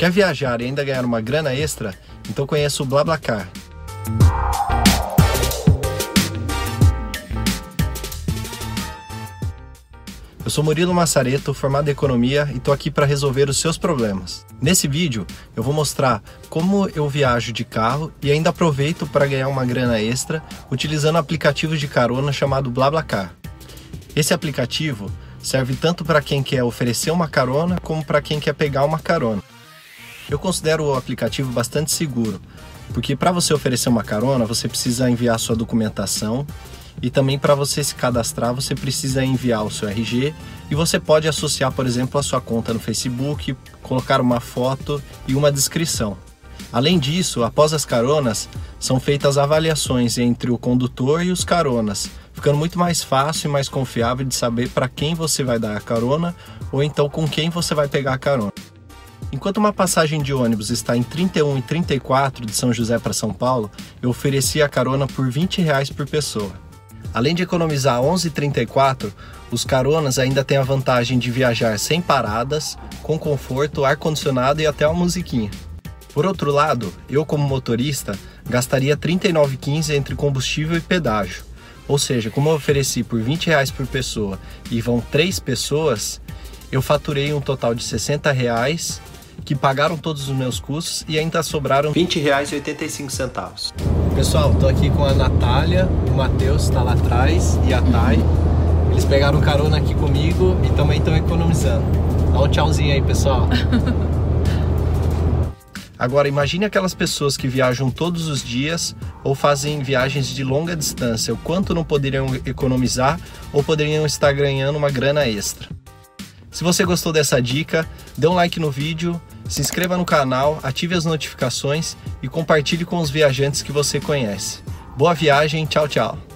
Quer viajar e ainda ganhar uma grana extra? Então conheça o BlaBlaCar. Eu sou Murilo Massareto, formado em Economia e estou aqui para resolver os seus problemas. Nesse vídeo eu vou mostrar como eu viajo de carro e ainda aproveito para ganhar uma grana extra utilizando aplicativos de carona chamado BlaBlaCar. Esse aplicativo serve tanto para quem quer oferecer uma carona como para quem quer pegar uma carona. Eu considero o aplicativo bastante seguro, porque para você oferecer uma carona, você precisa enviar sua documentação e também para você se cadastrar, você precisa enviar o seu RG e você pode associar, por exemplo, a sua conta no Facebook, colocar uma foto e uma descrição. Além disso, após as caronas, são feitas avaliações entre o condutor e os caronas, ficando muito mais fácil e mais confiável de saber para quem você vai dar a carona ou então com quem você vai pegar a carona. Enquanto uma passagem de ônibus está em 31 e 34 de São José para São Paulo, eu ofereci a carona por 20 reais por pessoa. Além de economizar 11,34, os caronas ainda têm a vantagem de viajar sem paradas, com conforto, ar-condicionado e até uma musiquinha. Por outro lado, eu como motorista gastaria 39,15 entre combustível e pedágio. Ou seja, como eu ofereci por 20 reais por pessoa e vão três pessoas, eu faturei um total de 60 reais que pagaram todos os meus custos e ainda sobraram R$ 20,85. Pessoal, tô aqui com a Natália, o Matheus está lá atrás e a Thay. Eles pegaram carona aqui comigo e também estão economizando. Dá um tchauzinho aí, pessoal. Agora imagine aquelas pessoas que viajam todos os dias ou fazem viagens de longa distância, o quanto não poderiam economizar ou poderiam estar ganhando uma grana extra. Se você gostou dessa dica, dê um like no vídeo, se inscreva no canal, ative as notificações e compartilhe com os viajantes que você conhece. Boa viagem, tchau, tchau!